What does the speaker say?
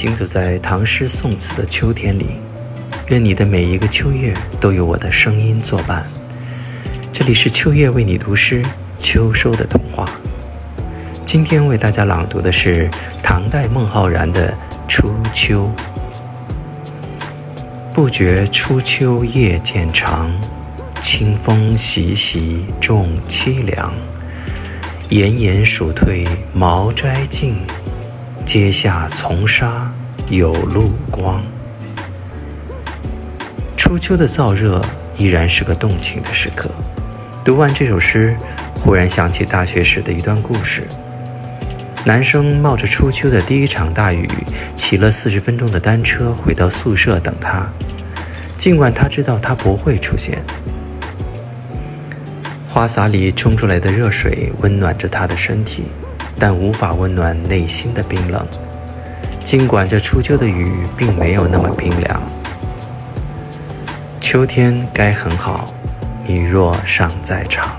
行走在唐诗宋词的秋天里，愿你的每一个秋月都有我的声音作伴。这里是秋月为你读诗，秋收的童话。今天为大家朗读的是唐代孟浩然的《初秋》。不觉初秋夜渐长，清风习习众凄凉。炎炎暑退茅斋静。阶下丛沙有路光。初秋的燥热依然是个动情的时刻。读完这首诗，忽然想起大学时的一段故事：男生冒着初秋的第一场大雨，骑了四十分钟的单车回到宿舍等他，尽管他知道他不会出现。花洒里冲出来的热水温暖着他的身体。但无法温暖内心的冰冷。尽管这初秋的雨并没有那么冰凉，秋天该很好，你若尚在场。